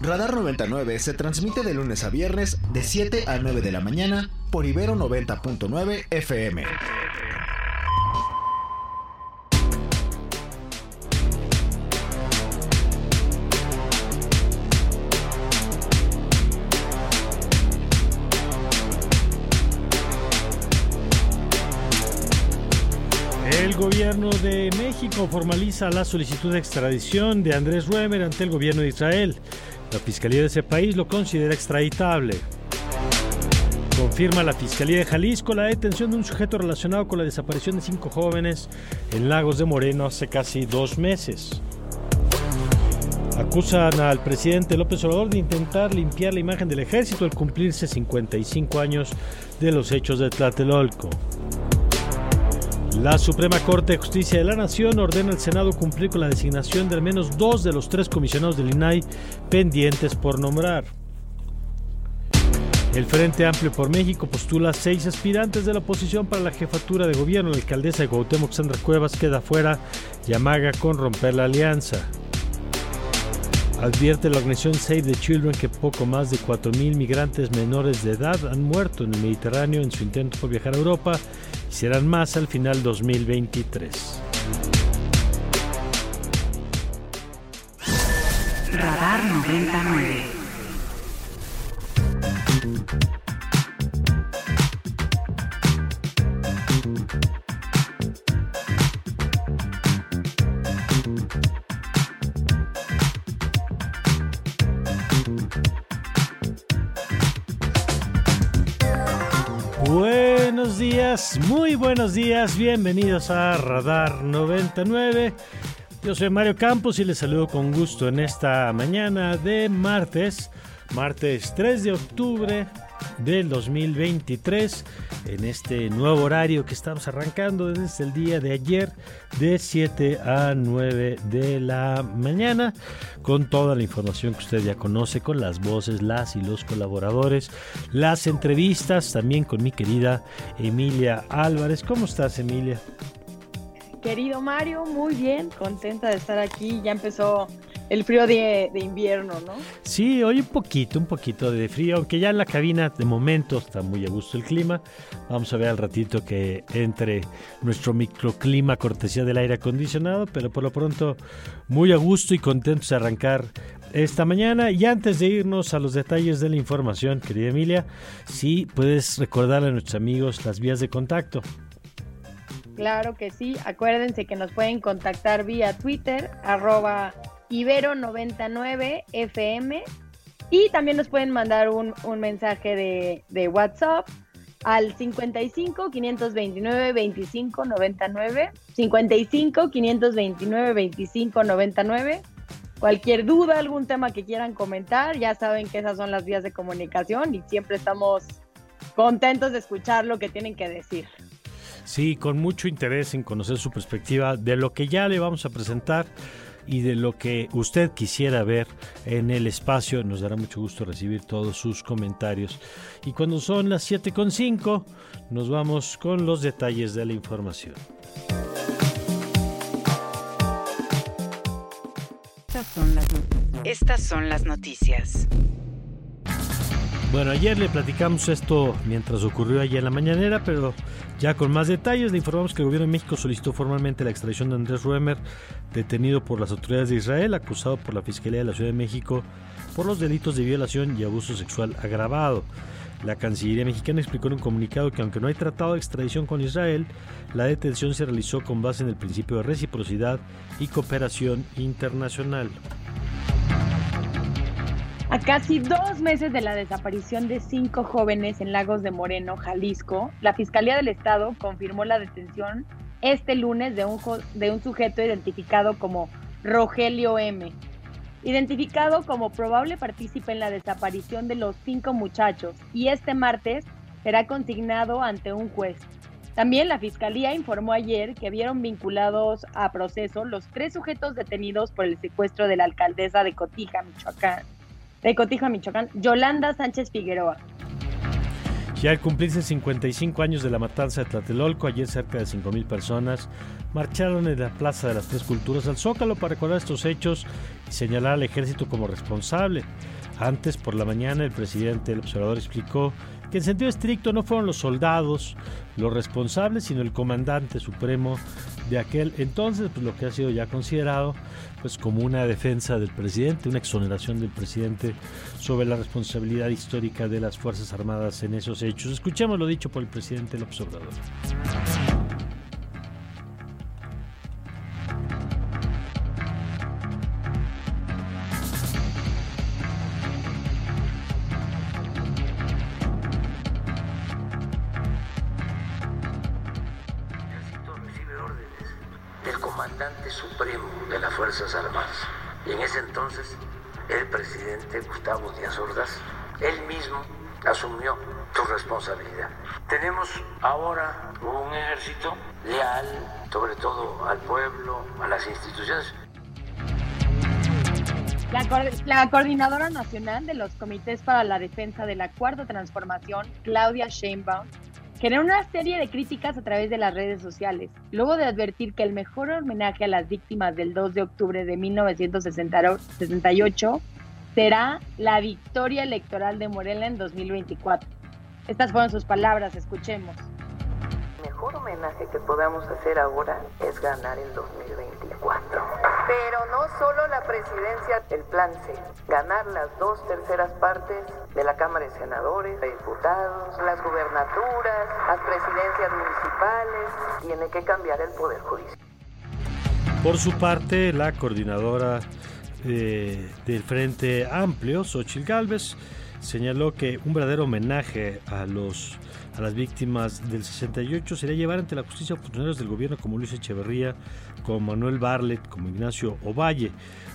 Radar 99 se transmite de lunes a viernes de 7 a 9 de la mañana por Ibero 90.9 FM. El gobierno de México formaliza la solicitud de extradición de Andrés Ruemer ante el gobierno de Israel. La fiscalía de ese país lo considera extraditable. Confirma la Fiscalía de Jalisco la detención de un sujeto relacionado con la desaparición de cinco jóvenes en Lagos de Moreno hace casi dos meses. Acusan al presidente López Obrador de intentar limpiar la imagen del ejército al cumplirse 55 años de los hechos de Tlatelolco. La Suprema Corte de Justicia de la Nación ordena al Senado cumplir con la designación de al menos dos de los tres comisionados del INAI pendientes por nombrar. El Frente Amplio por México postula seis aspirantes de la oposición para la jefatura de gobierno. La alcaldesa de Cuauhtémoc, Sandra Cuevas, queda fuera y amaga con romper la alianza. Advierte la organización Save the Children que poco más de 4.000 migrantes menores de edad han muerto en el Mediterráneo en su intento por viajar a Europa y serán más al final 2023. Radar 99. Muy buenos días, bienvenidos a Radar 99. Yo soy Mario Campos y les saludo con gusto en esta mañana de martes, martes 3 de octubre del 2023, en este nuevo horario que estamos arrancando desde el día de ayer de 7 a 9 de la mañana, con toda la información que usted ya conoce, con las voces, las y los colaboradores, las entrevistas, también con mi querida Emilia Álvarez. ¿Cómo estás, Emilia? Querido Mario, muy bien, contenta de estar aquí. Ya empezó el frío de, de, invierno, ¿no? Sí, hoy un poquito, un poquito de frío, aunque ya en la cabina de momento está muy a gusto el clima. Vamos a ver al ratito que entre nuestro microclima cortesía del aire acondicionado, pero por lo pronto muy a gusto y contentos de arrancar esta mañana. Y antes de irnos a los detalles de la información, querida Emilia, sí puedes recordar a nuestros amigos las vías de contacto. Claro que sí, acuérdense que nos pueden contactar vía Twitter, arroba Ibero99FM y también nos pueden mandar un, un mensaje de, de, WhatsApp al 55 529 25 99 55 529 25 99 cualquier duda, algún tema que quieran comentar, ya saben que esas son las vías de comunicación y siempre estamos contentos de escuchar lo que tienen que decir. Sí, con mucho interés en conocer su perspectiva de lo que ya le vamos a presentar y de lo que usted quisiera ver en el espacio. Nos dará mucho gusto recibir todos sus comentarios. Y cuando son las 7.5, nos vamos con los detalles de la información. Estas son las, noticias. Bueno, ayer le platicamos esto mientras ocurrió ayer en la mañanera, pero ya con más detalles le informamos que el gobierno de México solicitó formalmente la extradición de Andrés Ruemer, detenido por las autoridades de Israel, acusado por la Fiscalía de la Ciudad de México por los delitos de violación y abuso sexual agravado. La Cancillería mexicana explicó en un comunicado que aunque no hay tratado de extradición con Israel, la detención se realizó con base en el principio de reciprocidad y cooperación internacional. A casi dos meses de la desaparición de cinco jóvenes en Lagos de Moreno, Jalisco, la Fiscalía del Estado confirmó la detención este lunes de un, sujeto identificado como Rogelio M., identificado como probable partícipe en la desaparición de los cinco muchachos, y este martes será consignado ante un juez. También la Fiscalía informó ayer que vieron vinculados a proceso los tres sujetos detenidos por el secuestro de la alcaldesa de Cotija, Michoacán, de Cotija, Michoacán, Yolanda Sánchez Figueroa. Ya al cumplirse 55 años de la matanza de Tlatelolco, ayer cerca de 5.000 personas marcharon en la Plaza de las Tres Culturas al Zócalo para recordar estos hechos y señalar al ejército como responsable. Antes, por la mañana, el presidente del observador explicó que en sentido estricto no fueron los soldados los responsables, sino el comandante supremo de aquel entonces, pues lo que ha sido ya considerado pues como una defensa del presidente, una exoneración del presidente sobre la responsabilidad histórica de las Fuerzas Armadas en esos hechos. Escuchemos lo dicho por el presidente del observador. Mismo asumió su responsabilidad. Tenemos ahora un ejército leal, sobre todo al pueblo, a las instituciones. La, la, coordinadora nacional de los comités para la defensa de la cuarta transformación, Claudia Sheinbaum, generó una serie de críticas a través de las redes sociales, luego de advertir que el mejor homenaje a las víctimas del 2 de octubre de 1968 será la victoria electoral de Morena en 2024. Estas fueron sus palabras, escuchemos mejor homenaje que podamos hacer ahora es ganar el 2024. Pero no solo la presidencia, el plan C, ganar las dos terceras partes de la Cámara de Senadores, de Diputados, las gubernaturas, las presidencias municipales, tiene que cambiar el Poder Judicial. Por su parte, la coordinadora del Frente Amplio, Xochitl Gálvez, señaló que un verdadero homenaje a los a las víctimas del 68 sería llevar ante la justicia a funcionarios del gobierno como Luis Echeverría, como Manuel Barlet, como Ignacio Ovalle.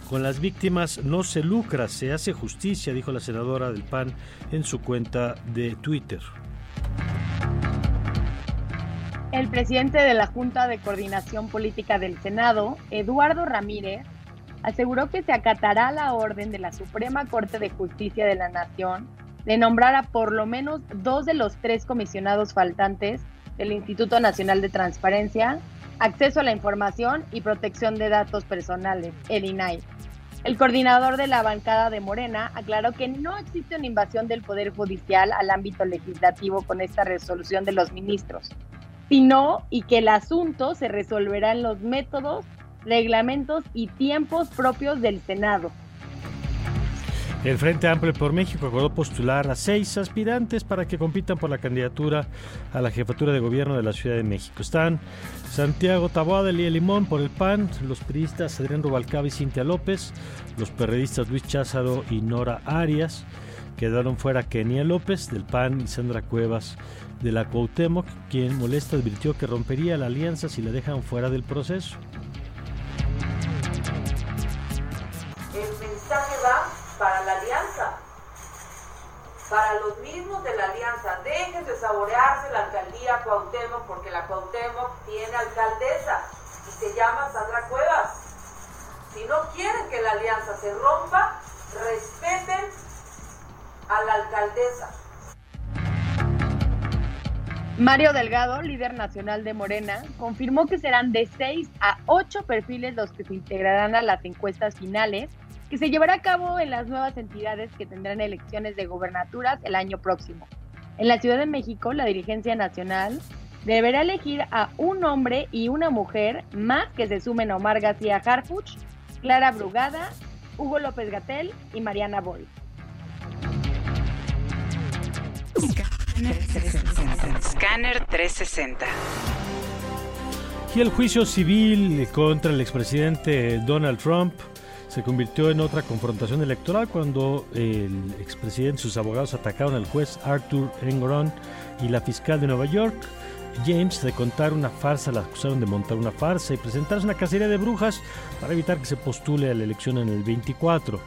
Con las víctimas no se lucra, se hace justicia, dijo la senadora del PAN en su cuenta de Twitter. El presidente de la Junta de Coordinación Política del Senado, Eduardo Ramírez, aseguró que se acatará la orden de la Suprema Corte de Justicia de la Nación de nombrar a por lo menos dos de los tres comisionados faltantes del Instituto Nacional de Transparencia, Acceso a la Información y Protección de Datos Personales, el INAI. El coordinador de la bancada de Morena aclaró que no existe una invasión del Poder Judicial al ámbito legislativo con esta resolución de los ministros, sino y que el asunto se resolverá en los métodos, reglamentos y tiempos propios del Senado, el Frente Amplio por México acordó postular a seis aspirantes para que compitan por la candidatura a la jefatura de gobierno de la Ciudad de México. Están Santiago Taboada, Elía Limón por el PAN, los priistas Adrián Rubalcaba y Cintia López, los perredistas Luis Cházaro y Nora Arias. Quedaron fuera Kenia López del PAN y Sandra Cuevas de la Cuauhtémoc, quien molesta advirtió que rompería la alianza si la dejan fuera del proceso. Para los mismos de la alianza, dejen de saborearse la alcaldía Cuauhtémoc porque la Cuauhtémoc tiene alcaldesa y se llama Sandra Cuevas. Si no quieren que la alianza se rompa, respeten a la alcaldesa. Mario Delgado, líder nacional de Morena, confirmó que serán de 6 a 8 perfiles los que se integrarán a las encuestas finales que se llevará a cabo en las nuevas entidades que tendrán elecciones de gobernaturas el año próximo. En la Ciudad de México, la dirigencia nacional deberá elegir a un hombre y una mujer más que se sumen a Omar García Harfuch, Clara Brugada, Hugo López Gatel y Mariana Boy. Scanner 360. Y el juicio civil contra el expresidente Donald Trump se convirtió en otra confrontación electoral cuando el expresidente y sus abogados atacaron al juez Arthur Engoron y la fiscal de Nueva York, James, de contar una farsa, la acusaron de montar una farsa y presentarse una cacería de brujas para evitar que se postule a la elección en el 24.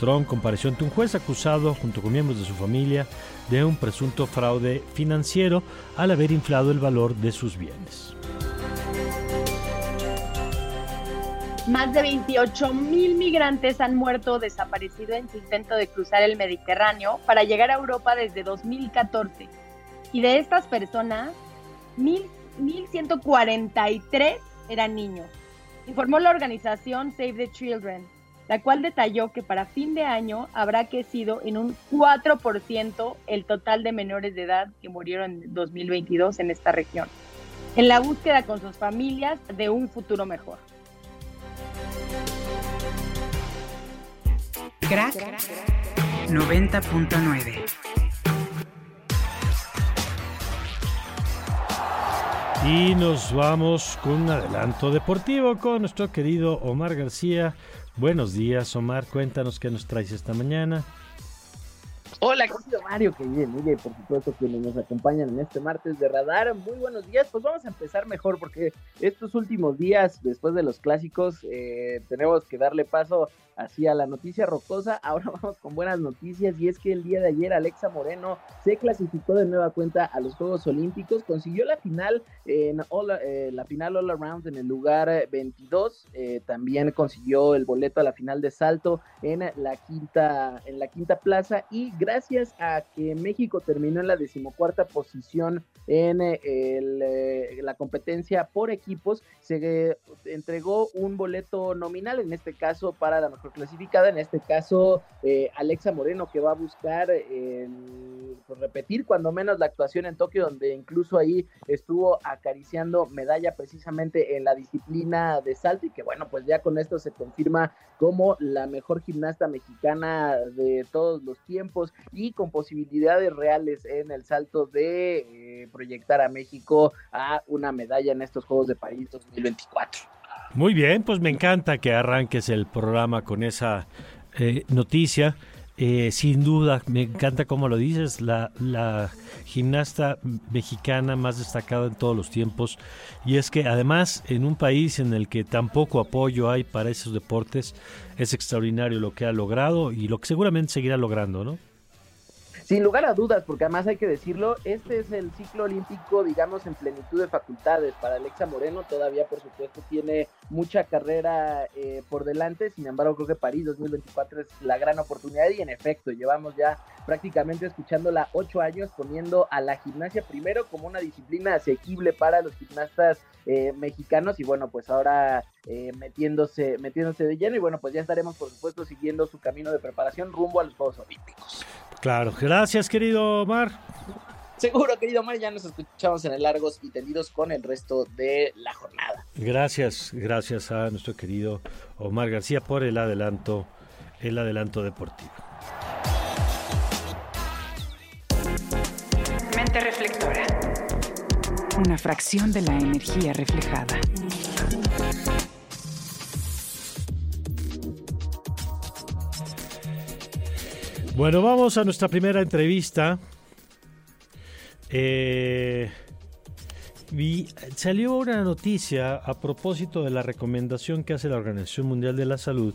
Trump compareció ante un juez acusado, junto con miembros de su familia, de un presunto fraude financiero al haber inflado el valor de sus bienes. Más de 28 mil migrantes han muerto o desaparecido en su intento de cruzar el Mediterráneo para llegar a Europa desde 2014. Y de estas personas, 1.143 eran niños. Informó la organización Save the Children, la cual detalló que para fin de año habrá crecido en un 4% el total de menores de edad que murieron en 2022 en esta región, en la búsqueda con sus familias de un futuro mejor. Crack 90.9 Y nos vamos con un adelanto deportivo con nuestro querido Omar García. Buenos días, Omar. Cuéntanos qué nos traes esta mañana. Hola, querido Mario, que bien, mire, por supuesto quienes nos acompañan en este martes de radar. Muy buenos días, pues vamos a empezar mejor porque estos últimos días, después de los clásicos, eh, tenemos que darle paso así a la noticia rocosa. Ahora vamos con buenas noticias y es que el día de ayer Alexa Moreno se clasificó de nueva cuenta a los Juegos Olímpicos, consiguió la final en eh, la final all around en el lugar 22, eh, también consiguió el boleto a la final de salto en la quinta en la quinta plaza y gracias a que México terminó en la decimocuarta posición en eh, la competencia por equipos, se entregó un boleto nominal, en este caso para la mejor clasificada, en este caso eh, Alexa Moreno, que va a buscar pues, repetir cuando menos la actuación en Tokio, donde incluso ahí estuvo acariciando medalla precisamente en la disciplina de salto y que bueno, pues ya con esto se confirma como la mejor gimnasta mexicana de todos los tiempos y con posibilidades reales en el salto de eh, proyectar a México a una medalla en estos Juegos de París 2024. Muy bien, pues me encanta que arranques el programa con esa eh, noticia. Eh, sin duda, me encanta como lo dices, la, la, gimnasta mexicana más destacada en todos los tiempos. Y es que además, en un país en el que tampoco apoyo hay para esos deportes, es extraordinario lo que ha logrado y lo que seguramente seguirá logrando, ¿no? Sin lugar a dudas, porque además hay que decirlo, este es el ciclo olímpico, digamos, en plenitud de facultades para Alexa Moreno. Todavía, por supuesto, tiene mucha carrera eh, por delante. Sin embargo, creo que París 2024 es la gran oportunidad y en efecto, llevamos ya prácticamente escuchándola ocho años poniendo a la gimnasia primero como una disciplina asequible para los gimnastas eh, mexicanos y bueno, pues ahora eh, metiéndose, metiéndose de lleno y bueno, pues ya estaremos por supuesto siguiendo su camino de preparación rumbo a los Juegos Olímpicos. Claro, gracias querido Omar. Seguro, querido Omar, ya nos escuchamos en el Largos y Tendidos con el resto de la jornada. Gracias, gracias a nuestro querido Omar García por el adelanto, el adelanto deportivo. Mente reflectora. Una fracción de la energía reflejada. Bueno, vamos a nuestra primera entrevista. Eh, salió una noticia a propósito de la recomendación que hace la Organización Mundial de la Salud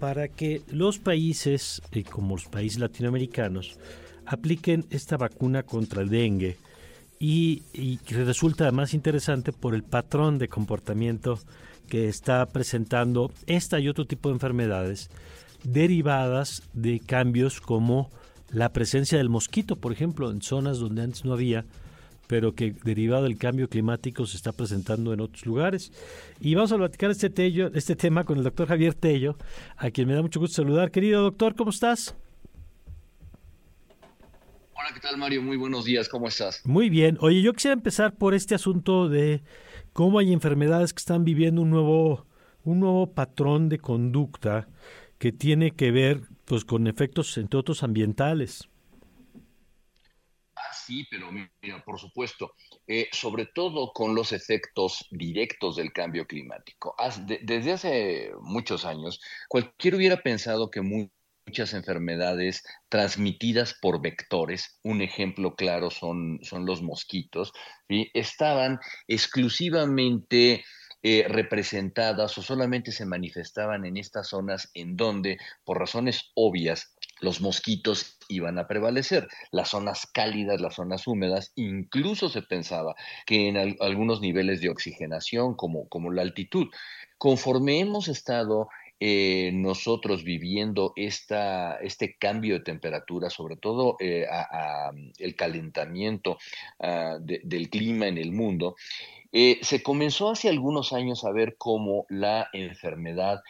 para que los países, eh, como los países latinoamericanos, apliquen esta vacuna contra el dengue y, y resulta más interesante por el patrón de comportamiento que está presentando esta y otro tipo de enfermedades derivadas de cambios como la presencia del mosquito, por ejemplo, en zonas donde antes no había, pero que derivado del cambio climático se está presentando en otros lugares. Y vamos a platicar este, tello, este tema con el doctor Javier Tello, a quien me da mucho gusto saludar. Querido doctor, ¿cómo estás? Hola, ¿qué tal Mario? Muy buenos días, ¿cómo estás? Muy bien. Oye, yo quisiera empezar por este asunto de cómo hay enfermedades que están viviendo un nuevo, un nuevo patrón de conducta que tiene que ver pues con efectos entre otros ambientales. Ah, sí, pero mira, por supuesto, eh, sobre todo con los efectos directos del cambio climático. desde hace muchos años, cualquiera hubiera pensado que muchas enfermedades transmitidas por vectores, un ejemplo claro son, son los mosquitos, estaban exclusivamente eh, representadas o solamente se manifestaban en estas zonas en donde, por razones obvias, los mosquitos iban a prevalecer. Las zonas cálidas, las zonas húmedas, incluso se pensaba que en algunos niveles de oxigenación, como, como la altitud, conforme hemos estado eh, nosotros viviendo esta, este cambio de temperatura, sobre todo eh, el calentamiento ah, del clima en el mundo, eh, se comenzó hace algunos años a ver cómo la enfermedad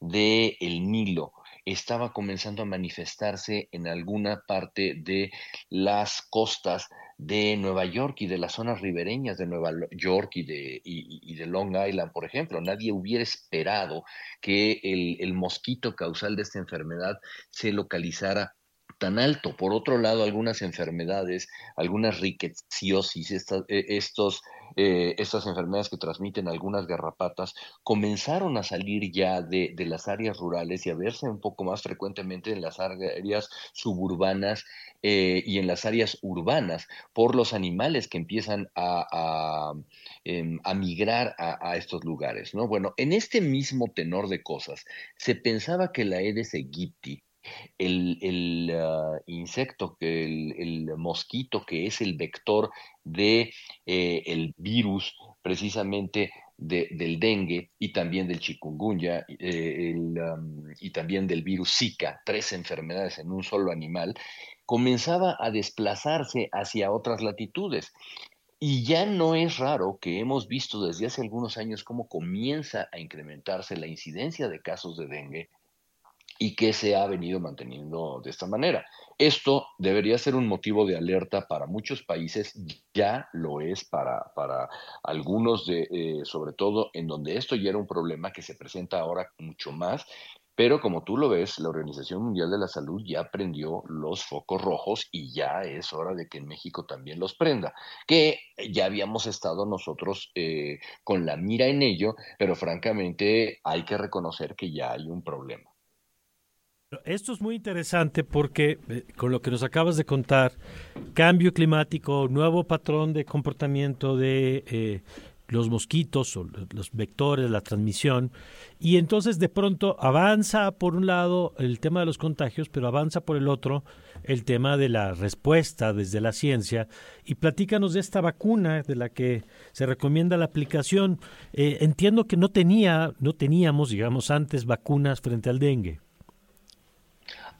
del el Nilo estaba comenzando a manifestarse en alguna parte de las costas de Nueva York y de las zonas ribereñas de Nueva York y de, y, de Long Island, por ejemplo. Nadie hubiera esperado que el, el mosquito causal de esta enfermedad se localizara tan alto. Por otro lado, algunas enfermedades, algunas riqueciosis, estas, eh, estos, eh, estas enfermedades que transmiten algunas garrapatas, comenzaron a salir ya de, las áreas rurales y a verse un poco más frecuentemente en las áreas suburbanas eh, y en las áreas urbanas por los animales que empiezan a, em, migrar a, estos lugares. ¿no? Bueno, en este mismo tenor de cosas, se pensaba que la Aedes aegypti, el, ah, insecto, el, mosquito que es el vector de eh, virus precisamente del dengue y también del chikungunya eh, y también del virus Zika, tres enfermedades en un solo animal, comenzaba a desplazarse hacia otras latitudes. Y ya no es raro que hemos visto desde hace algunos años cómo comienza a incrementarse la incidencia de casos de dengue y que se ha venido manteniendo de esta manera. Esto debería ser un motivo de alerta para muchos países, ya lo es para, para algunos, de, eh, sobre todo en donde esto ya era un problema que se presenta ahora mucho más, pero como tú lo ves, la Organización Mundial de la Salud ya prendió los focos rojos y ya es hora de que en México también los prenda, que ya habíamos estado nosotros eh, con la mira en ello, pero francamente hay que reconocer que ya hay un problema. Esto es muy interesante porque eh, con lo que nos acabas de contar, cambio climático, nuevo patrón de comportamiento de eh, los mosquitos o los vectores, la transmisión, y entonces de pronto avanza por un lado el tema de los contagios, pero avanza por el otro el tema de la respuesta desde la ciencia. Y platícanos de esta vacuna de la que se recomienda la aplicación. Eh, entiendo que no tenía, no teníamos, digamos, antes vacunas frente al dengue.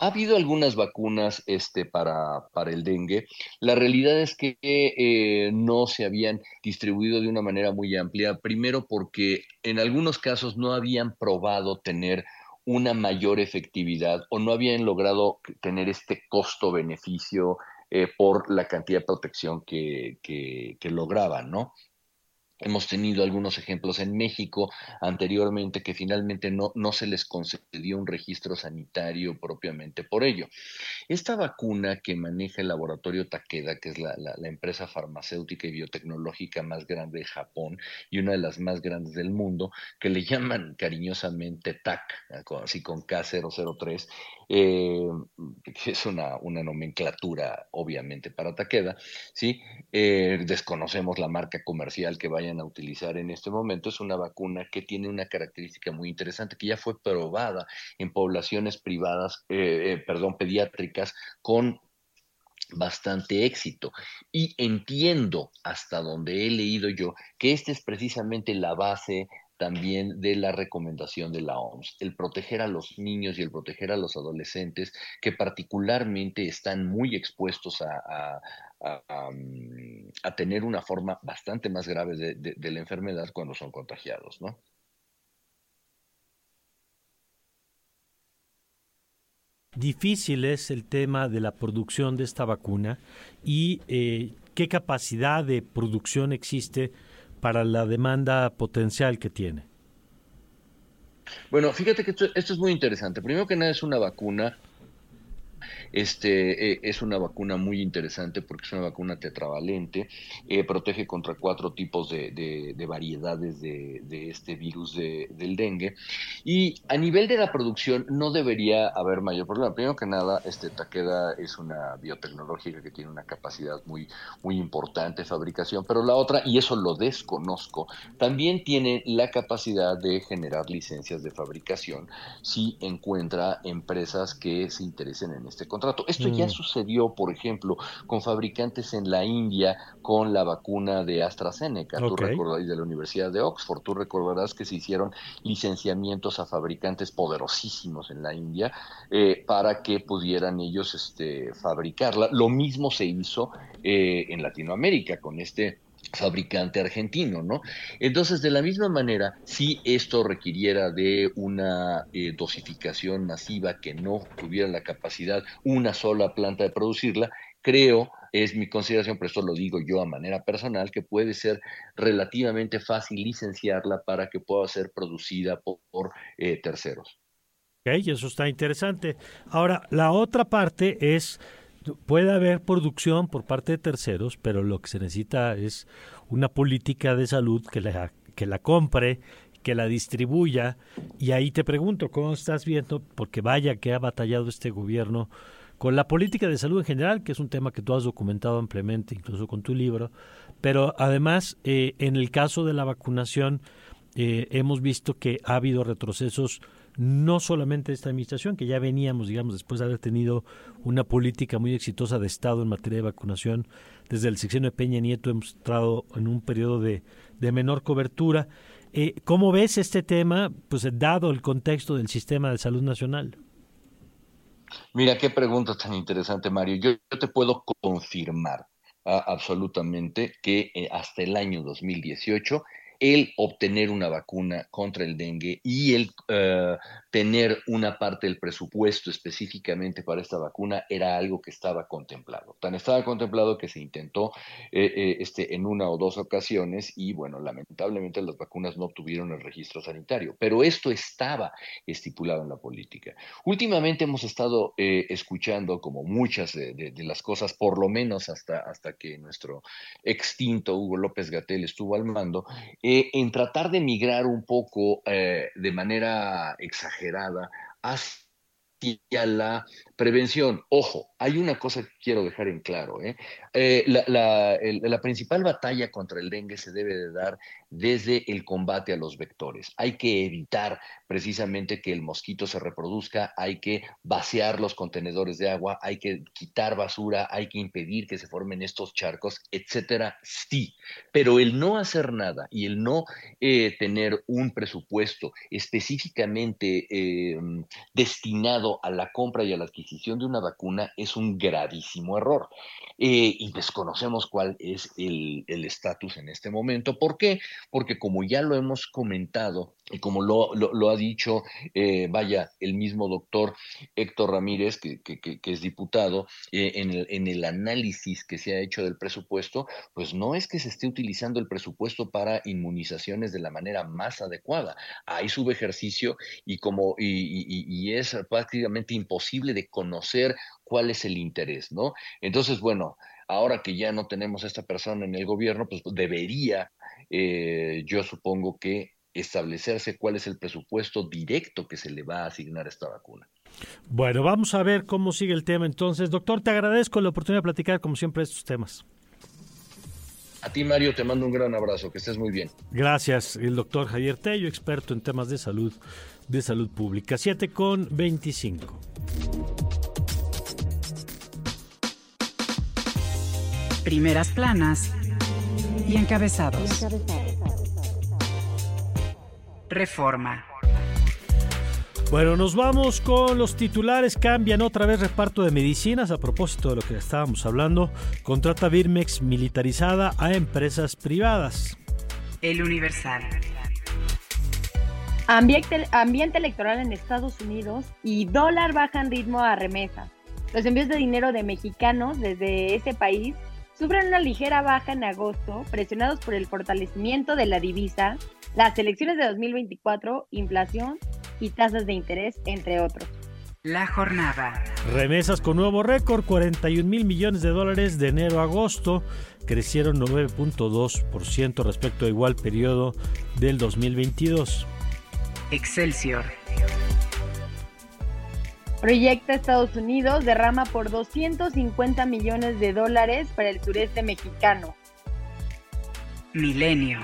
Ha habido algunas vacunas este, para, para el dengue. La realidad es que eh, no se habían distribuido de una manera muy amplia. Primero porque en algunos casos no habían probado tener una mayor efectividad o no habían logrado tener este costo-beneficio eh, por la cantidad de protección que, que, que lograban, ¿no? Hemos tenido algunos ejemplos en México anteriormente que finalmente no, no, se les concedió un registro sanitario propiamente por ello. Esta vacuna que maneja el laboratorio Takeda, que es la, empresa farmacéutica y biotecnológica más grande de Japón y una de las más grandes del mundo, que le llaman cariñosamente TAC, así con K003, eh, que es una, una, nomenclatura obviamente para Takeda, ¿sí? Eh, desconocemos la marca comercial que vaya a utilizar en este momento, es una vacuna que tiene una característica muy interesante que ya fue probada en poblaciones privadas, eh, eh, perdón, pediátricas con bastante éxito. Y entiendo hasta donde he leído yo que esta es precisamente la base también de la recomendación de la OMS, el proteger a los niños y el proteger a los adolescentes que particularmente están muy expuestos a, a, tener una forma bastante más grave de, la enfermedad cuando son contagiados, ¿no? Difícil es el tema de la producción de esta vacuna y eh, qué capacidad de producción existe para la demanda potencial que tiene? Bueno, fíjate que esto, esto, es muy interesante. Primero que nada es una vacuna este, eh, es una vacuna muy interesante porque es una vacuna tetravalente, eh, protege contra cuatro tipos de, variedades de, este virus del dengue. Y a nivel de la producción no debería haber mayor problema. Primero que nada, este Takeda es una biotecnológica que tiene una capacidad muy, muy importante de fabricación, pero la otra, y eso lo desconozco, también tiene la capacidad de generar licencias de fabricación si encuentra empresas que se interesen en este este contrato. Esto ya Mm. sucedió, por ejemplo, con fabricantes en la India con la vacuna de AstraZeneca. Tú Ok. recordarás de la Universidad de Oxford. Tú recordarás que se hicieron licenciamientos a fabricantes poderosísimos en la India eh, para que pudieran ellos este, fabricarla. Lo mismo se hizo eh, en Latinoamérica con este fabricante argentino, ¿no? Entonces, de la misma manera, si esto requiriera de una eh, dosificación masiva que no tuviera la capacidad una sola planta de producirla, creo, es mi consideración, pero esto lo digo yo a manera personal, que puede ser relativamente fácil licenciarla para que pueda ser producida por, eh, terceros. Ok, eso está interesante. Ahora, la otra parte es, puede haber producción por parte de terceros, pero lo que se necesita es una política de salud que la, que la compre, que la distribuya. Y ahí te pregunto, ¿cómo estás viendo? Porque vaya que ha batallado este gobierno con la política de salud en general, que es un tema que tú has documentado ampliamente, incluso con tu libro, pero además, eh, en el caso de la vacunación, eh, hemos visto que ha habido retrocesos no solamente esta administración, que ya veníamos, digamos, después de haber tenido una política muy exitosa de Estado en materia de vacunación, desde el sexenio de Peña Nieto hemos entrado en un periodo de, menor cobertura. Eh, ¿Cómo ves este tema, pues dado el contexto del sistema de salud nacional? Mira, qué pregunta tan interesante, Mario. Yo, te puedo confirmar uh, absolutamente que eh, hasta el año 2018 el obtener una vacuna contra el dengue y el uh, tener una parte del presupuesto específicamente para esta vacuna era algo que estaba contemplado. Tan estaba contemplado que se intentó eh, eh, este, en una o dos ocasiones y bueno, lamentablemente las vacunas no obtuvieron el registro sanitario, pero esto estaba estipulado en la política. Últimamente hemos estado eh, escuchando como muchas de, las cosas, por lo menos hasta, hasta que nuestro extinto Hugo López Gatel estuvo al mando, eh, en tratar de migrar un poco eh, de manera exagerada hacia la prevención. Ojo, hay una cosa que quiero dejar en claro. ¿eh? Eh, la, principal batalla contra el dengue se debe de dar desde el combate a los vectores. Hay que evitar precisamente que el mosquito se reproduzca, hay que vaciar los contenedores de agua, hay que quitar basura, hay que impedir que se formen estos charcos, etcétera. Sí, pero el no hacer nada y el no eh, tener un presupuesto específicamente destinado a la compra y a la adquisición de una vacuna es un gravísimo error. Eh, y desconocemos cuál es el estatus en este momento. ¿Por qué? Porque como ya lo hemos comentado como lo, ha dicho, eh, vaya, el mismo doctor Héctor Ramírez, que, es diputado, eh, en, el, análisis que se ha hecho del presupuesto, pues no es que se esté utilizando el presupuesto para inmunizaciones de la manera más adecuada. Hay subejercicio y, como, y, y, y es prácticamente imposible de conocer cuál es el interés, ¿no? Entonces, bueno, ahora que ya no tenemos a esta persona en el gobierno, pues debería, eh, yo supongo que establecerse cuál es el presupuesto directo que se le va a asignar a esta vacuna. Bueno, vamos a ver cómo sigue el tema entonces. Doctor, te agradezco la oportunidad de platicar como siempre estos temas. A ti, Mario, te mando un gran abrazo, que estés muy bien. Gracias, el doctor Javier Tello, experto en temas de salud, de salud pública. 7 con 25. Primeras planas y encabezados. Reforma. Bueno, nos vamos con los titulares. Cambian otra vez reparto de medicinas a propósito de lo que estábamos hablando. Contrata Birmex militarizada a empresas privadas. El Universal. Ambiente, ambiente electoral en Estados Unidos y dólar bajan ritmo a remesas. Los envíos de dinero de mexicanos desde ese país sufren una ligera baja en agosto, presionados por el fortalecimiento de la divisa, las elecciones de 2024, inflación y tasas de interés, entre otros. La jornada. Remesas con nuevo récord, 41 mil millones de dólares de enero a agosto, crecieron 9.2% respecto a igual periodo del 2022. Excelsior. Proyecta Estados Unidos derrama por 250 millones de dólares para el sureste mexicano. Milenio.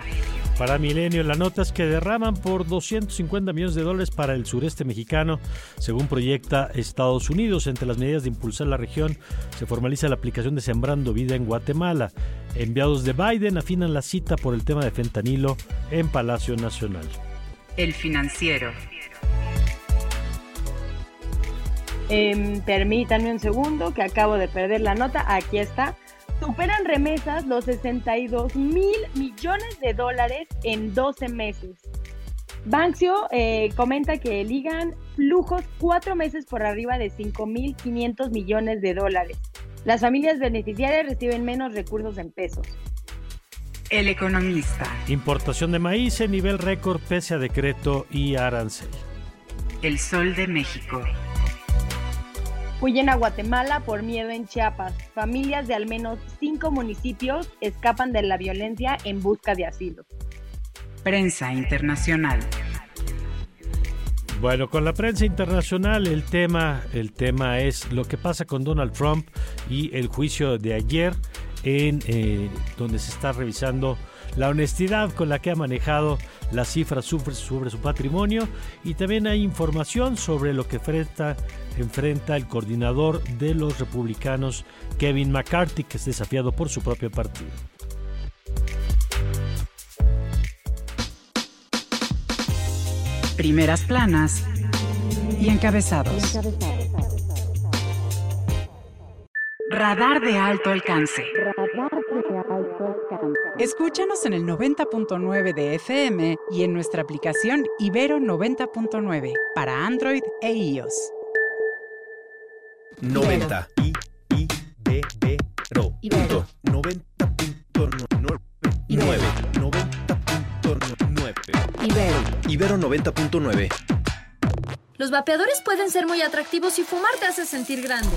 Para Milenio, la nota es que derraman por 250 millones de dólares para el sureste mexicano, según proyecta Estados Unidos. Entre las medidas de impulsar la región se formaliza la aplicación de Sembrando Vida en Guatemala. Enviados de Biden afinan la cita por el tema de fentanilo en Palacio Nacional. El financiero. Em, permítanme un segundo que acabo de perder la nota. Aquí está superan remesas los 62 mil millones de dólares en 12 meses. Banksio eh, comenta que ligan flujos cuatro meses por arriba de 5.500 millones de dólares. Las familias beneficiarias reciben menos recursos en pesos. El economista. Importación de maíz en nivel récord pese a decreto y arancel. El sol de México. Huyen a Guatemala por miedo en Chiapas. Familias de al menos cinco municipios escapan de la violencia en busca de asilo. Prensa internacional. Bueno, con la prensa internacional el tema, el tema es lo que pasa con Donald Trump y el juicio de ayer en eh, donde se está revisando la honestidad con la que ha manejado las cifras sobre, su patrimonio y también hay información sobre lo que enfrenta, enfrenta el coordinador de los republicanos Kevin McCarthy, que es desafiado por su propio partido. Primeras planas y encabezados. Radar de alto alcance. Escúchanos en el 90.9 de FM y en nuestra aplicación Ibero 90.9 para Android e iOS. 90 I I B B RO. Ibero. 90.9 Ibero 90.9 Ibero. Ibero 90.9 Los vapeadores pueden ser muy atractivos y fumar te hace sentir grande.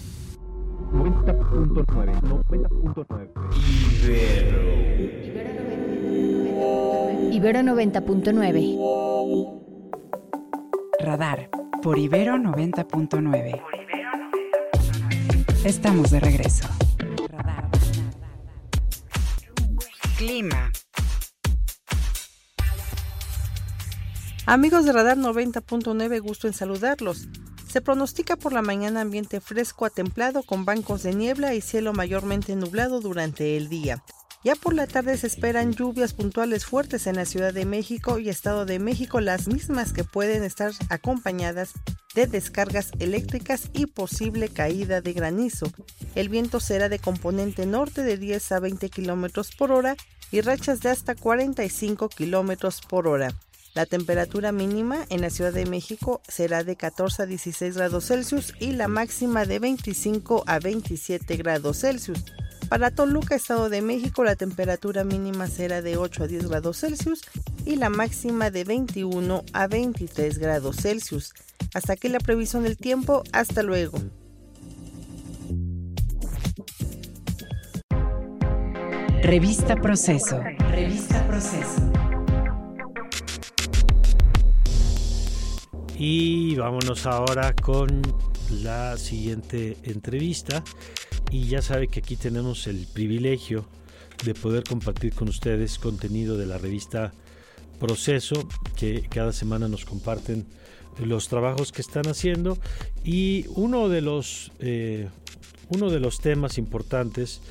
90.9 90.9 Ibero Ibero 90.9 Radar por Ibero 90.9 Estamos de regreso. Radar. Clima. Amigos de Radar 90.9, gusto en saludarlos. Se pronostica por la mañana ambiente fresco a templado con bancos de niebla y cielo mayormente nublado durante el día. Ya por la tarde se esperan lluvias puntuales fuertes en la Ciudad de México y Estado de México, las mismas que pueden estar acompañadas de descargas eléctricas y posible caída de granizo. El viento será de componente norte de 10 a 20 kilómetros por hora y rachas de hasta 45 kilómetros por hora. La temperatura mínima en la Ciudad de México será de 14 a 16 grados Celsius y la máxima de 25 a 27 grados Celsius. Para Toluca, Estado de México, la temperatura mínima será de 8 a 10 grados Celsius y la máxima de 21 a 23 grados Celsius. Hasta aquí la previsión del tiempo. Hasta luego. Revista Proceso. Revista Proceso. Y vámonos ahora con la siguiente entrevista. Y ya sabe que aquí tenemos el privilegio de poder compartir con ustedes contenido de la revista Proceso, que cada semana nos comparten los trabajos que están haciendo. Y uno de los, eh, uno de los temas importantes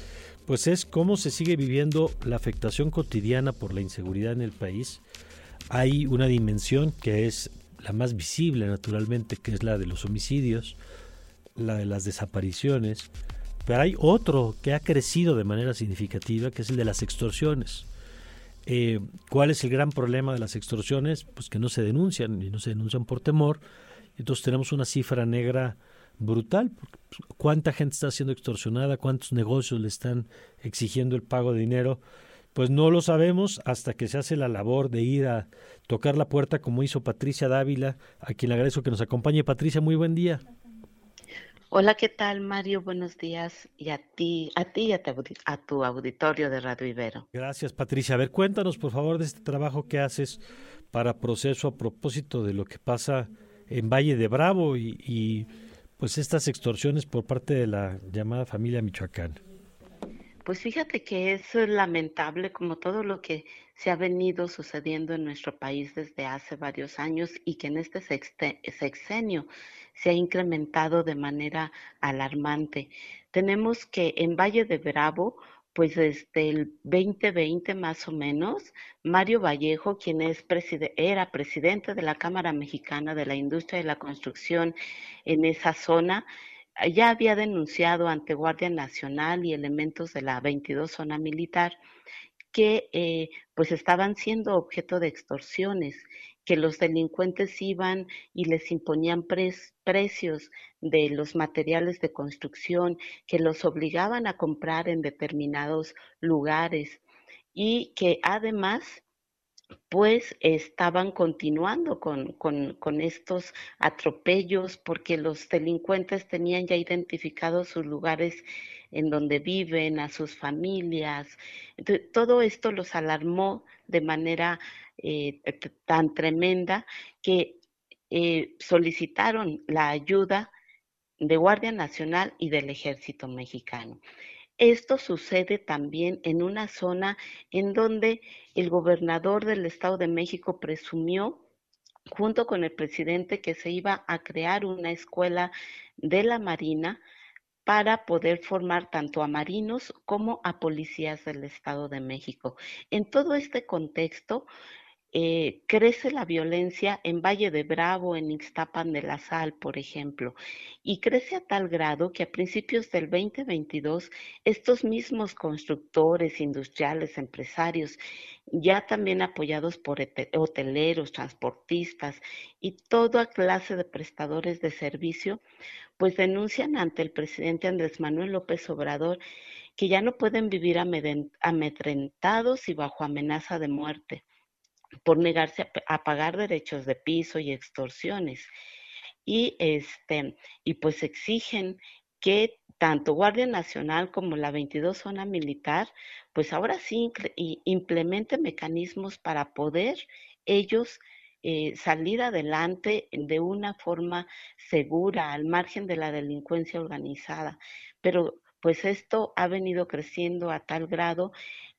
pues es cómo se sigue viviendo la afectación cotidiana por la inseguridad en el país. Hay una dimensión que es la más visible naturalmente, que es la de los homicidios, la de las desapariciones, pero hay otro que ha crecido de manera significativa, que es el de las extorsiones. Eh, ¿Cuál es el gran problema de las extorsiones? Pues que no se denuncian y no se denuncian por temor. Entonces tenemos una cifra negra brutal. ¿Cuánta gente está siendo extorsionada? ¿Cuántos negocios le están exigiendo el pago de dinero? Pues no lo sabemos hasta que se hace la labor de ir a tocar la puerta como hizo Patricia Dávila, a quien le agradezco que nos acompañe. Patricia, muy buen día. Hola, ¿qué tal, Mario? Buenos días. Y a ti, a ti y a tu, a tu auditorio de Radio Ibero. Gracias, Patricia. A ver, cuéntanos, por favor, de este trabajo que haces para proceso a propósito de lo que pasa en Valle de Bravo y, y pues estas extorsiones por parte de la llamada familia Michoacán. Pues fíjate que es lamentable como todo lo que se ha venido sucediendo en nuestro país desde hace varios años y que en este sexenio se ha incrementado de manera alarmante. Tenemos que en Valle de Bravo, pues desde el 2020 más o menos, Mario Vallejo, quien es era presidente de la Cámara Mexicana de la Industria de la Construcción en esa zona, ya había denunciado ante Guardia Nacional y elementos de la 22 zona militar que eh, pues estaban siendo objeto de extorsiones que los delincuentes iban y les imponían precios de los materiales de construcción, que los obligaban a comprar en determinados lugares y que además pues estaban continuando con, con, estos atropellos porque los delincuentes tenían ya identificados sus lugares en donde viven, a sus familias. todo esto los alarmó de manera eh, tan tremenda que eh, solicitaron la ayuda de Guardia Nacional y del Ejército Mexicano. Esto sucede también en una zona en donde el gobernador del Estado de México presumió junto con el presidente que se iba a crear una escuela de la Marina para poder formar tanto a marinos como a policías del Estado de México. En todo este contexto, eh, crece la violencia en Valle de Bravo, en Ixtapan de la Sal, por ejemplo, y crece a tal grado que a principios del 2022 estos mismos constructores, industriales, empresarios, ya también apoyados por hoteleros, transportistas y toda clase de prestadores de servicio, pues denuncian ante el presidente Andrés Manuel López Obrador que ya no pueden vivir amedrentados y bajo amenaza de muerte por negarse a, pagar derechos de piso y extorsiones. Y, este, y pues exigen que tanto Guardia Nacional como la 22 Zona Militar, pues ahora sí implementen mecanismos para poder ellos eh, salir adelante de una forma segura, al margen de la delincuencia organizada. Pero pues esto ha venido creciendo a tal grado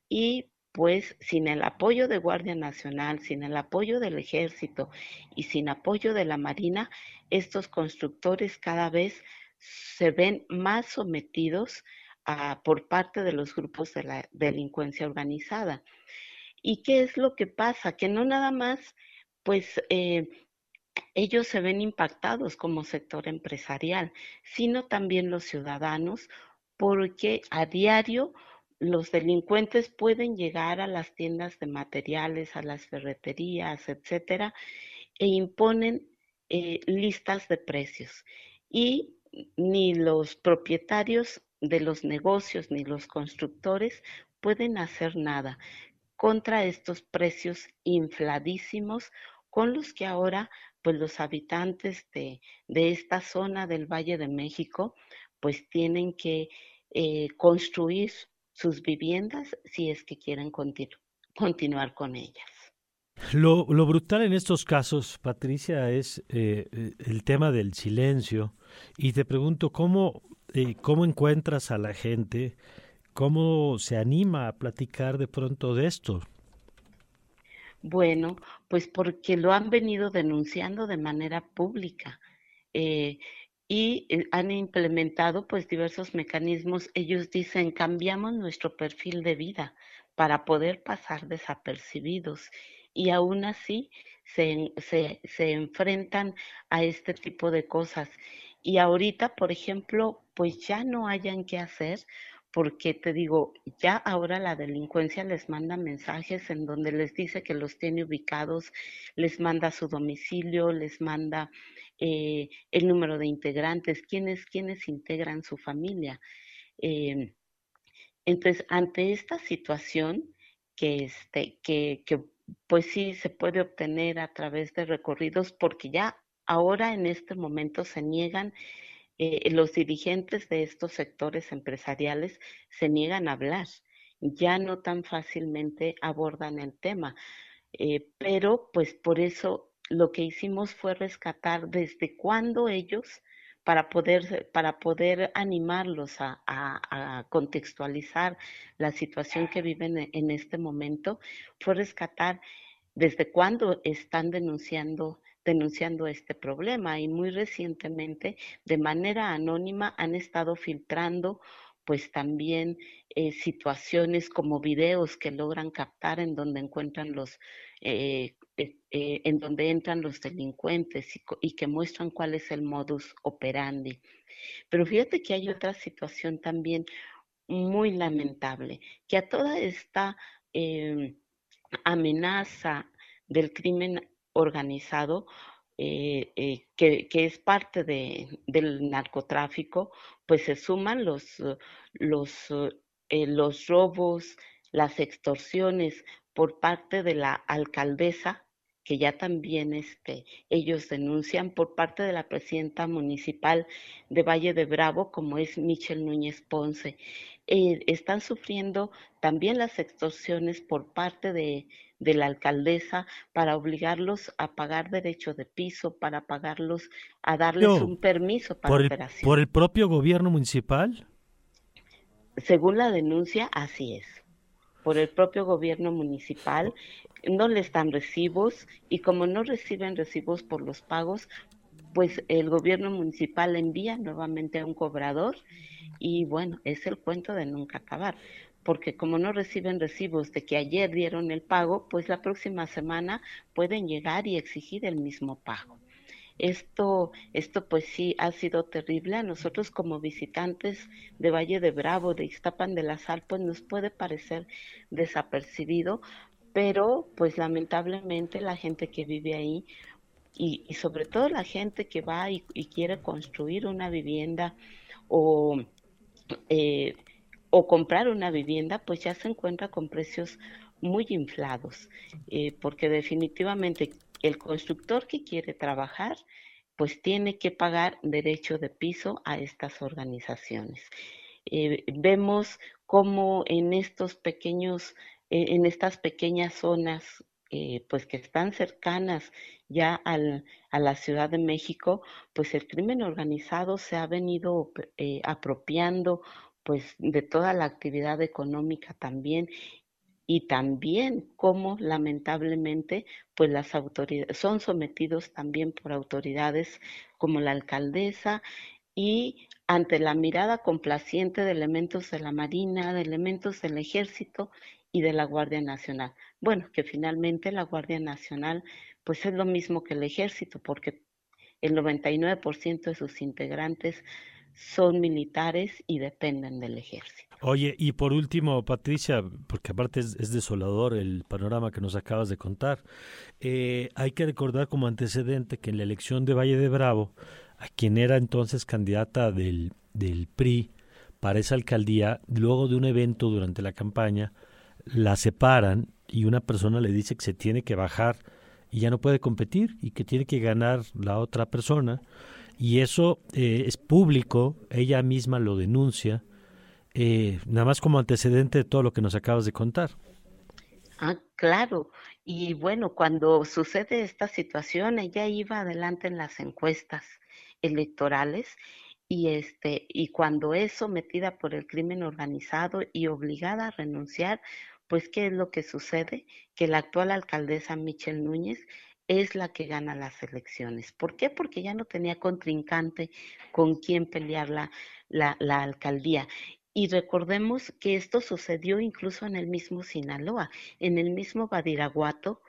y pues sin el apoyo de Guardia Nacional, sin el apoyo del Ejército y sin apoyo de la Marina, estos constructores cada vez se ven más sometidos por parte de los grupos de la delincuencia organizada. ¿Y qué es lo que pasa? Que no nada más, pues eh, ellos se ven impactados como sector empresarial, sino también los ciudadanos, porque a diario los delincuentes pueden llegar a las tiendas de materiales, a las ferreterías, etcétera, e imponen eh, listas de precios. Y ni los propietarios de los negocios ni los constructores pueden hacer nada contra estos precios infladísimos con los que ahora pues los habitantes de, esta zona del Valle de México pues tienen que eh, construir sus viviendas si es que quieren continuar con ellas. Lo, brutal en estos casos, Patricia, es eh, eh, el tema del silencio. Y te pregunto, ¿cómo, eh, ¿cómo encuentras a la gente? ¿Cómo se anima a platicar de pronto de esto? Bueno, pues porque lo han venido denunciando de manera pública y eh, han implementado pues diversos mecanismos. Ellos dicen, cambiamos nuestro perfil de vida para poder pasar desapercibidos y aún así se, se, se enfrentan a este tipo de cosas. Y ahorita, por ejemplo, pues ya no hayan qué hacer porque te digo, ya ahora la delincuencia les manda mensajes en donde les dice que los tiene ubicados, les manda su domicilio, les manda eh, el número de integrantes, quiénes, quiénes integran su familia. Eh, entonces, ante esta situación, que, este, que pues sí se puede obtener a través de recorridos, porque ya ahora en este momento se niegan eh, los dirigentes de estos sectores empresariales se niegan a hablar, ya no tan fácilmente abordan el tema. Eh, pero pues por eso lo que hicimos fue rescatar desde cuándo ellos, para poder, para poder animarlos a, contextualizar la situación que viven e, en este momento, fue rescatar desde cuándo están denunciando denunciando este problema. Y muy recientemente de manera anónima han estado filtrando pues también eh, situaciones como videos que logran captar en donde encuentran los eh, eh, en donde entran los delincuentes y, y, que muestran cuál es el modus operandi. Pero fíjate que hay otra situación también muy lamentable, que a toda esta em, amenaza del crimen organizado eh, eh, que, es parte del narcotráfico, pues se suman los, los, eh, los robos, las extorsiones por parte de la alcaldesa, que ya también este, ellos denuncian por parte de la presidenta municipal de Valle de Bravo, como es Michelle Núñez Ponce. están sufriendo también las extorsiones por parte de, de la alcaldesa para obligarlos a pagar derecho de piso, para pagarlos a darles un permiso para por operación. ¿Por el propio gobierno municipal? Según la denuncia, así es. Por el propio gobierno municipal no les dan recibos y como no reciben recibos por los pagos, pues el gobierno municipal envía nuevamente a un cobrador y bueno, es el cuento de nunca acabar porque como no reciben recibos de que ayer dieron el pago, pues la próxima semana pueden llegar y exigir el mismo pago. Esto, esto pues sí ha sido terrible. A nosotros como visitantes de Valle de Bravo, de Iztapan de la Sal, pues nos puede parecer desapercibido, pero pues lamentablemente la gente que vive ahí y, sobre todo la gente que va y, quiere construir una vivienda o eh, o comprar una vivienda, pues ya se encuentra con precios muy inflados, eh, porque definitivamente el constructor que quiere trabajar, pues tiene que pagar derecho de piso a estas organizaciones. Eh, vemos cómo en estos pequeños, en estas pequeñas zonas, pues que están cercanas ya al, a la Ciudad de México, pues el crimen organizado se ha venido apropiando pues de toda la actividad económica también y también cómo lamentablemente pues las autoridades son sometidos también por autoridades como la alcaldesa y ante la mirada complaciente de elementos de la Marina, de elementos del Ejército y de la Guardia Nacional. Bueno, que finalmente la Guardia Nacional pues es lo mismo que el Ejército porque el 99% de sus integrantes son militares y dependen del ejército. Oye, y por último, Patricia, porque aparte es, desolador el panorama que nos acabas de contar, eh, hay que recordar como antecedente que en la elección de Valle de Bravo, a quien era entonces candidata del, del PRI para esa alcaldía, luego de un evento durante la campaña, la separan y una persona le dice que se tiene que bajar y ya no puede competir y que tiene que ganar la otra persona y eso eh, es público, ella misma lo denuncia, eh, nada más como antecedente de todo lo que nos acabas de contar. Ah, claro. Y bueno, cuando sucede esta situación, ella iba adelante en las encuestas electorales y este y cuando es sometida por el crimen organizado y obligada a renunciar, pues qué es lo que sucede? Que la actual alcaldesa Michelle Núñez es la que gana las elecciones. ¿Por qué? Porque ya no tenía contrincante con quien pelear la, la, alcaldía. Y recordemos que esto sucedió incluso en el mismo Sinaloa, en el mismo Badiraguato,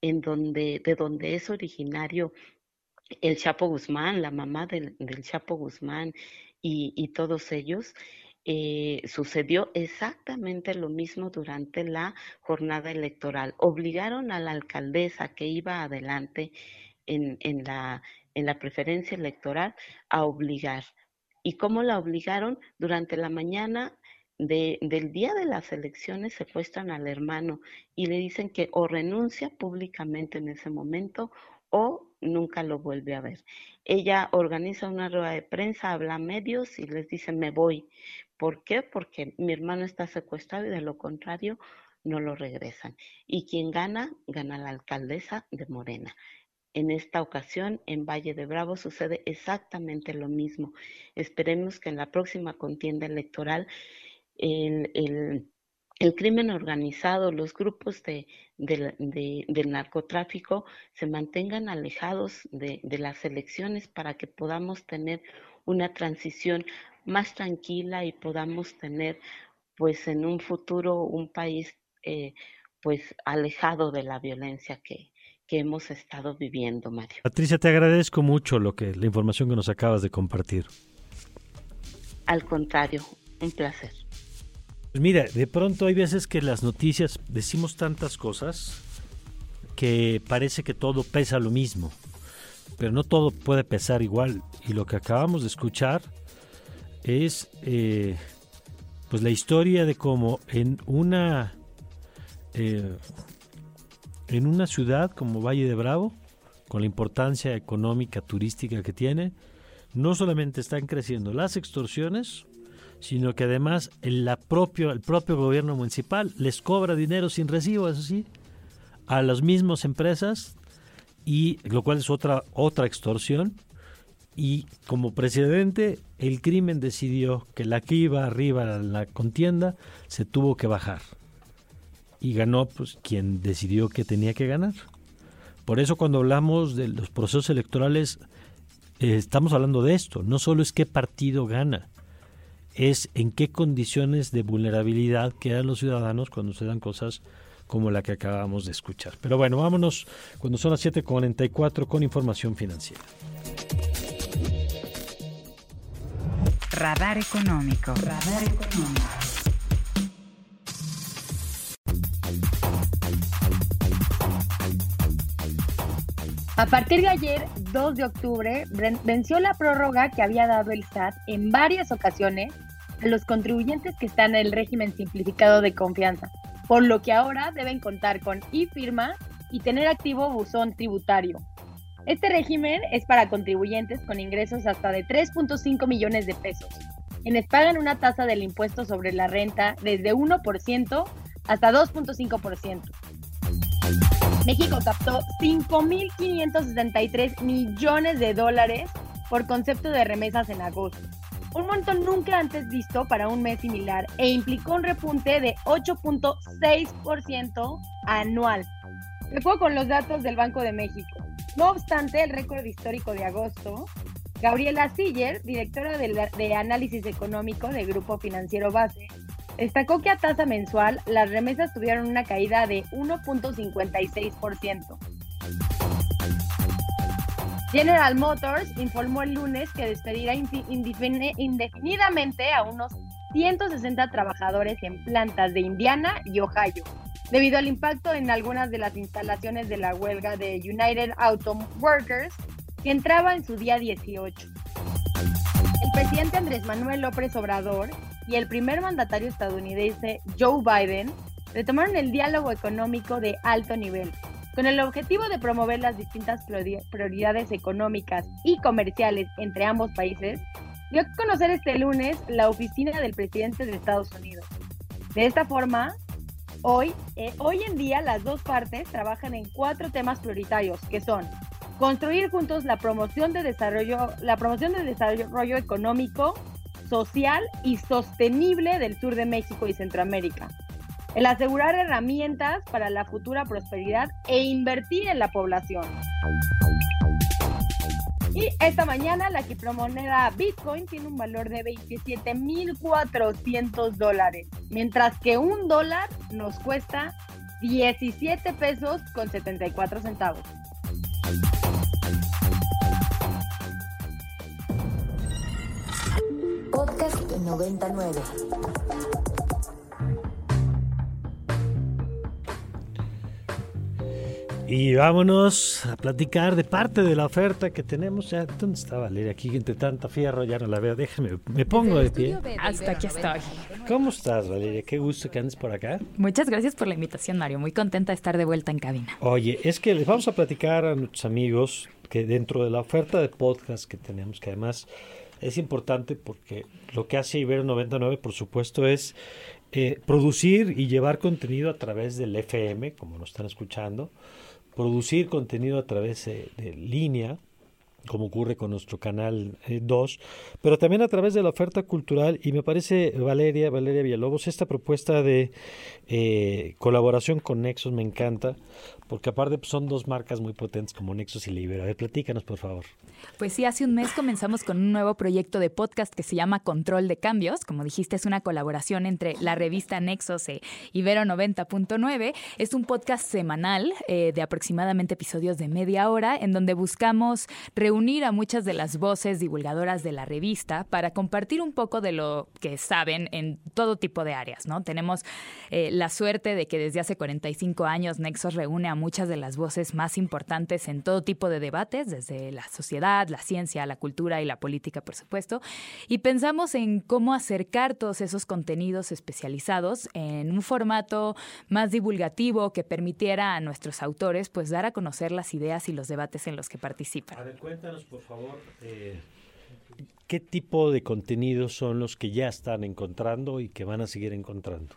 en donde, de donde es originario el Chapo Guzmán, la mamá del, Chapo Guzmán y todos ellos, eh, sucedió exactamente lo mismo durante la jornada electoral. Obligaron a la alcaldesa que iba adelante en, en, la, en la preferencia electoral a obligar. ¿Y cómo la obligaron? Durante la mañana de, del día de las elecciones secuestran al hermano y le dicen que o renuncia públicamente en ese momento o nunca lo vuelve a ver. Ella organiza una rueda de prensa, habla a medios y les dice me voy. ¿Por qué? Porque mi hermano está secuestrado y de lo contrario no lo regresan. Y quien gana, gana la alcaldesa de Morena. En esta ocasión, en Valle de Bravo, sucede exactamente lo mismo. Esperemos que en la próxima contienda electoral el, el, crimen organizado, los grupos de, del narcotráfico se mantengan alejados de, las elecciones para que podamos tener una transición más tranquila y podamos tener pues en un futuro un país eh, pues alejado de la violencia que, que hemos estado viviendo, Mario. Patricia, te agradezco mucho lo que la información que nos acabas de compartir. Al contrario, un placer. Pues mira, de pronto hay veces que las noticias decimos tantas cosas que parece que todo pesa lo mismo, pero no todo puede pesar igual. Y lo que acabamos de escuchar es eh, pues la historia de cómo en una eh, en una ciudad como Valle de Bravo, con la importancia económica turística que tiene, no solamente están creciendo las extorsiones, sino que además el, propio, el propio gobierno municipal les cobra dinero sin recibo, eso a las mismas empresas, y lo cual es otra, otra extorsión, y como presidente el crimen decidió que la que iba arriba a la contienda se tuvo que bajar y ganó pues quien decidió que tenía que ganar. Por eso cuando hablamos de los procesos electorales eh, estamos hablando de esto, no solo es qué partido gana, es en qué condiciones de vulnerabilidad quedan los ciudadanos cuando se dan cosas como la que acabamos de escuchar. Pero bueno, vámonos cuando son las 7.44 con información financiera. Radar económico. Radar económico. A partir de ayer, 2 de octubre, venció la prórroga que había dado el SAT en varias ocasiones a los contribuyentes que están en el régimen simplificado de confianza, por lo que ahora deben contar con e-firma y tener activo buzón tributario. Este régimen es para contribuyentes con ingresos hasta de 3.5 millones de pesos, quienes pagan una tasa del impuesto sobre la renta desde 1% hasta 2.5%. México captó 5.563 millones de dólares por concepto de remesas en agosto, un monto nunca antes visto para un mes similar e implicó un repunte de 8.6% anual. Me fue con los datos del Banco de México. No obstante, el récord histórico de agosto, Gabriela Siller, directora de, Análisis Económico del Grupo Financiero Base, destacó que a tasa mensual las remesas tuvieron una caída de 1.56%. General Motors informó el lunes que despedirá indefinidamente a unos 160 trabajadores en plantas de Indiana y Ohio, debido al impacto en algunas de las instalaciones de la huelga de United Auto Workers, que entraba en su día 18. El presidente Andrés Manuel López Obrador y el primer mandatario estadounidense Joe Biden retomaron el diálogo económico de alto nivel con el objetivo de promover las distintas prioridades económicas y comerciales entre ambos países, dio a conocer este lunes la oficina del presidente de Estados Unidos. De esta forma, hoy, eh, hoy en día las dos partes trabajan en cuatro temas prioritarios, que son construir juntos la promoción de desarrollo, la promoción del desarrollo económico, social y sostenible del sur de México y Centroamérica, el asegurar herramientas para la futura prosperidad e invertir en la población. Y esta mañana la criptomoneda Bitcoin tiene un valor de 27.400 dólares, mientras que un dólar nos cuesta 17 pesos con 74 centavos. Podcast 99. Y vámonos a platicar de parte de la oferta que tenemos. Ya, ¿Dónde está Valeria? Aquí entre tanta fierro ya no la veo. Déjeme, me pongo de pie. Hasta aquí estoy. ¿Cómo estás, Valeria? Qué gusto que andes por acá. Muchas gracias por la invitación, Mario. Muy contenta de estar de vuelta en cabina. Oye, es que les vamos a platicar a nuestros amigos que dentro de la oferta de podcast que tenemos, que además es importante porque lo que hace Ibero 99, por supuesto, es eh, producir y llevar contenido a través del FM, como nos están escuchando producir contenido a través de, de línea, como ocurre con nuestro canal 2, eh, pero también a través de la oferta cultural. Y me parece Valeria, Valeria Villalobos, esta propuesta de eh, colaboración con Nexus me encanta, porque aparte pues, son dos marcas muy potentes como Nexus y Libera. A ver, platícanos por favor. Pues sí, hace un mes comenzamos con un nuevo proyecto de podcast que se llama Control de Cambios. Como dijiste, es una colaboración entre la revista Nexos e Ibero 90.9. Es un podcast semanal eh, de aproximadamente episodios de media hora en donde buscamos reunir a muchas de las voces divulgadoras de la revista para compartir un poco de lo que saben en todo tipo de áreas, ¿no? Tenemos eh, la suerte de que desde hace 45 años Nexos reúne a muchas de las voces más importantes en todo tipo de debates, desde la sociedad, la ciencia, la cultura y la política, por supuesto. Y pensamos en cómo acercar todos esos contenidos especializados en un formato más divulgativo que permitiera a nuestros autores pues dar a conocer las ideas y los debates en los que participan. A ver, cuéntanos por favor. Eh, ¿Qué tipo de contenidos son los que ya están encontrando y que van a seguir encontrando?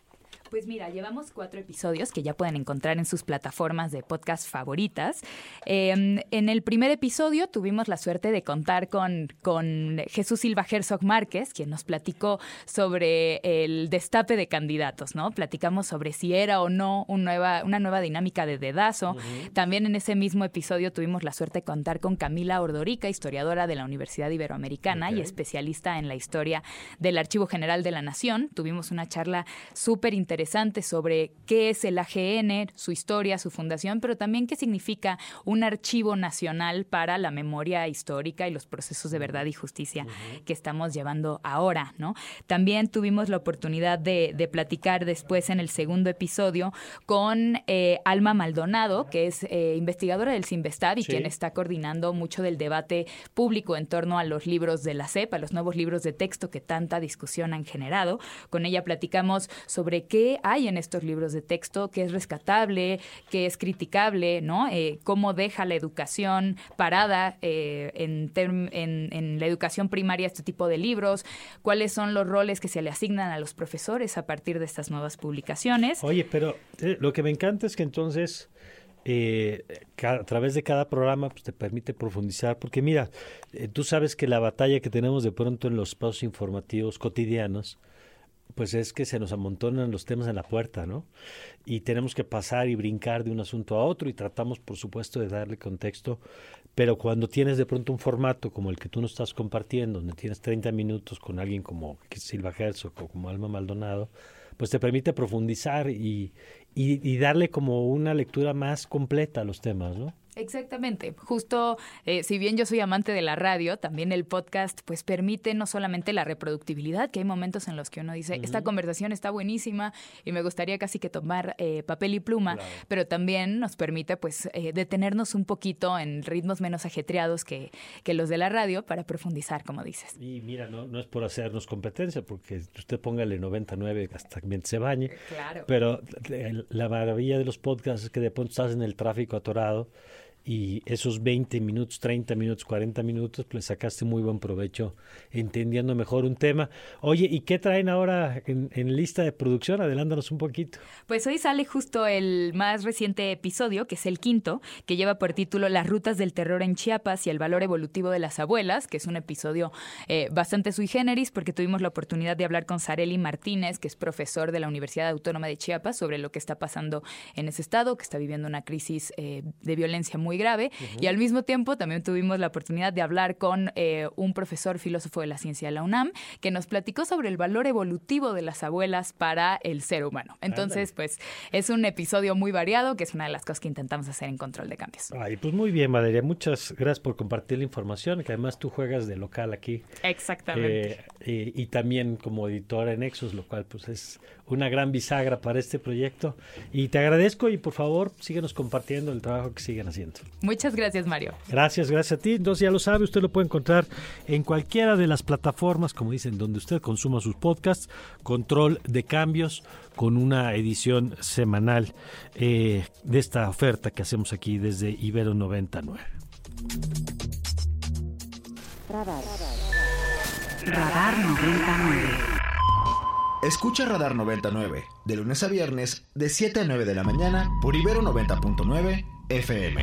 Pues mira, llevamos cuatro episodios que ya pueden encontrar en sus plataformas de podcast favoritas. Em, en el primer episodio tuvimos la suerte de contar con, con Jesús Silva Herzog Márquez, quien nos platicó sobre el destape de candidatos, ¿no? Platicamos sobre si era o no una nueva, una nueva dinámica de dedazo. También en ese mismo episodio tuvimos la suerte de contar con Camila Ordorica, historiadora de la Universidad Iberoamericana y especialista en la historia del Archivo General de la Nación. Tuvimos una charla súper interesante sobre qué es el AGN, su historia, su fundación, pero también qué significa un archivo nacional para la memoria histórica y los procesos de verdad y justicia que estamos llevando ahora, ¿no? También tuvimos la oportunidad de, platicar después en el segundo episodio con eh, Alma Maldonado, que es eh, investigadora del CIMBESTAB y quien está coordinando mucho del debate público en torno a los libros de la CEP, a los nuevos libros de texto que tanta discusión han generado. Con ella platicamos sobre qué hay en estos libros de texto, qué es rescatable, qué es criticable, ¿no? Eh, cómo deja la educación parada eh, en, la educación primaria este tipo de libros, cuáles son los roles que se le asignan a los profesores a partir de estas nuevas publicaciones. Oye, pero eh, lo que me encanta es que entonces... a través de cada programa pues, te permite profundizar, porque mira, tú sabes que la batalla que tenemos de pronto en los espacios informativos cotidianos, pues es que se nos amontonan los temas en la puerta, ¿no? Y tenemos que pasar y brincar de un asunto a otro y tratamos, por supuesto, de darle contexto, pero cuando tienes de pronto un formato como el que tú nos estás compartiendo, donde tienes 30 minutos con alguien como Silva Herzog o como Alma Maldonado, pues te permite profundizar y, y, y darle como una lectura más completa a los temas, ¿no? Exactamente. Justo, eh, si bien yo soy amante de la radio, también el podcast pues permite no solamente la reproductibilidad, que hay momentos en los que uno dice, esta conversación está buenísima y me gustaría casi que tomar eh, papel y pluma, pero también nos permite pues eh, detenernos un poquito en ritmos menos ajetreados que, que, los de la radio para profundizar, como dices. Y mira, no, no es por hacernos competencia, porque usted póngale 99 hasta que se bañe, claro. pero la maravilla de los podcasts es que de pronto estás en el tráfico atorado y esos 20 minutos, 30 minutos, 40 minutos, pues sacaste muy buen provecho entendiendo mejor un tema. Oye, ¿y qué traen ahora en, lista de producción? Adelántanos un poquito. Pues hoy sale justo el más reciente episodio, que es el quinto, que lleva por título Las rutas del terror en Chiapas y el valor evolutivo de las abuelas, que es un episodio eh, bastante sui generis, porque tuvimos la oportunidad de hablar con Sareli Martínez, que es profesor de la Universidad Autónoma de Chiapas, sobre lo que está pasando en ese estado, que está viviendo una crisis eh, de violencia muy muy grave. Y al mismo tiempo también tuvimos la oportunidad de hablar con eh, un profesor filósofo de la ciencia de la UNAM que nos platicó sobre el valor evolutivo de las abuelas para el ser humano. Entonces, pues es un episodio muy variado, que es una de las cosas que intentamos hacer en Control de Cambios. Ay, pues muy bien, Valeria. Muchas gracias por compartir la información, que además tú juegas de local aquí. Exactamente. Eh, y, y, también como editora en Nexus, lo cual pues es una gran bisagra para este proyecto. Y te agradezco y por favor síguenos compartiendo el trabajo que siguen haciendo. Muchas gracias, Mario. Gracias, gracias a ti. Entonces ya lo sabe, usted lo puede encontrar en cualquiera de las plataformas, como dicen, donde usted consuma sus podcasts. Control de cambios con una edición semanal eh, de esta oferta que hacemos aquí desde Ibero 99. Radar. Radar 99. Escucha Radar 99 de lunes a viernes de 7 a 9 de la mañana por Ibero 90.9 FM.